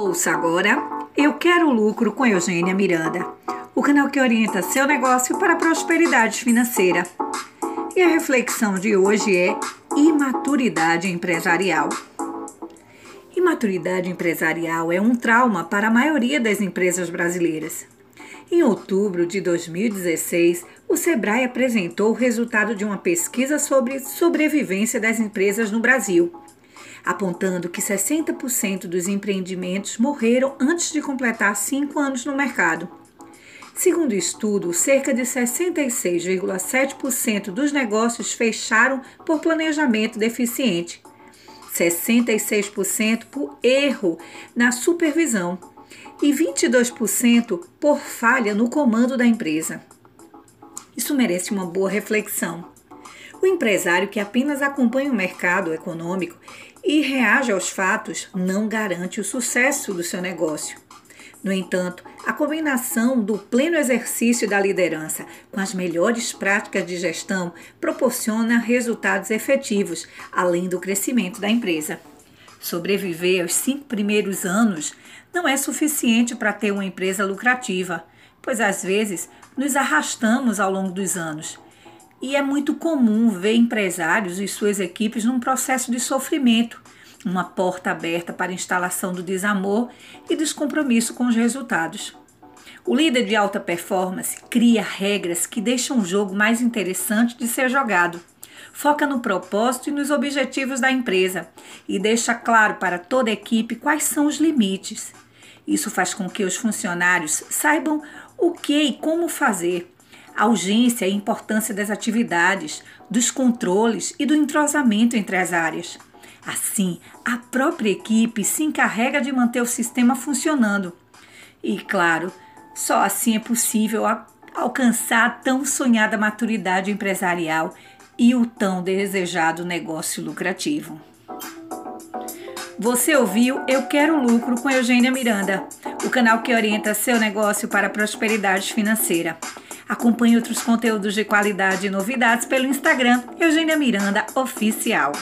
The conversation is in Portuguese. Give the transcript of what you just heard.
Ouça agora Eu Quero Lucro com Eugênia Miranda, o canal que orienta seu negócio para a prosperidade financeira. E a reflexão de hoje é imaturidade empresarial. Imaturidade empresarial é um trauma para a maioria das empresas brasileiras. Em outubro de 2016, o Sebrae apresentou o resultado de uma pesquisa sobre sobrevivência das empresas no Brasil apontando que 60% dos empreendimentos morreram antes de completar cinco anos no mercado. Segundo o estudo, cerca de 66,7% dos negócios fecharam por planejamento deficiente, 66% por erro na supervisão e 22% por falha no comando da empresa. Isso merece uma boa reflexão. O empresário que apenas acompanha o mercado econômico e reage aos fatos não garante o sucesso do seu negócio. No entanto, a combinação do pleno exercício da liderança com as melhores práticas de gestão proporciona resultados efetivos, além do crescimento da empresa. Sobreviver aos cinco primeiros anos não é suficiente para ter uma empresa lucrativa, pois às vezes nos arrastamos ao longo dos anos e é muito comum ver empresários e suas equipes num processo de sofrimento, uma porta aberta para instalação do desamor e descompromisso com os resultados. O líder de alta performance cria regras que deixam o jogo mais interessante de ser jogado. Foca no propósito e nos objetivos da empresa e deixa claro para toda a equipe quais são os limites. Isso faz com que os funcionários saibam o que e como fazer a urgência e importância das atividades, dos controles e do entrosamento entre as áreas. Assim, a própria equipe se encarrega de manter o sistema funcionando. E, claro, só assim é possível alcançar a tão sonhada maturidade empresarial e o tão desejado negócio lucrativo. Você ouviu Eu Quero Lucro com Eugênia Miranda, o canal que orienta seu negócio para a prosperidade financeira. Acompanhe outros conteúdos de qualidade e novidades pelo Instagram Eugênia Miranda Oficial.